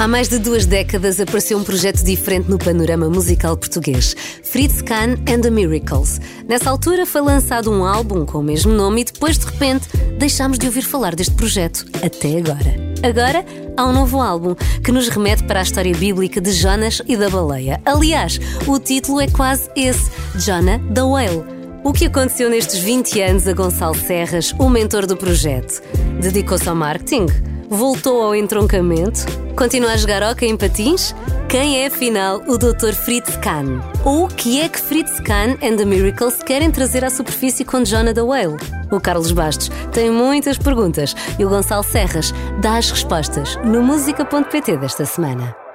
Há mais de duas décadas apareceu um projeto diferente no panorama musical português, Fritz Kahn and the Miracles. Nessa altura foi lançado um álbum com o mesmo nome e depois, de repente, deixámos de ouvir falar deste projeto, até agora. Agora há um novo álbum que nos remete para a história bíblica de Jonas e da baleia. Aliás, o título é quase esse: Jonah the Whale. O que aconteceu nestes 20 anos a Gonçalo Serras, o mentor do projeto? Dedicou-se ao marketing? Voltou ao entroncamento? Continua a jogar hockey em patins? Quem é afinal o Dr. Fritz Kahn? Ou o que é que Fritz Kahn and the Miracles querem trazer à superfície com Jonah the Whale? O Carlos Bastos tem muitas perguntas e o Gonçalo Serras dá as respostas no música.pt desta semana.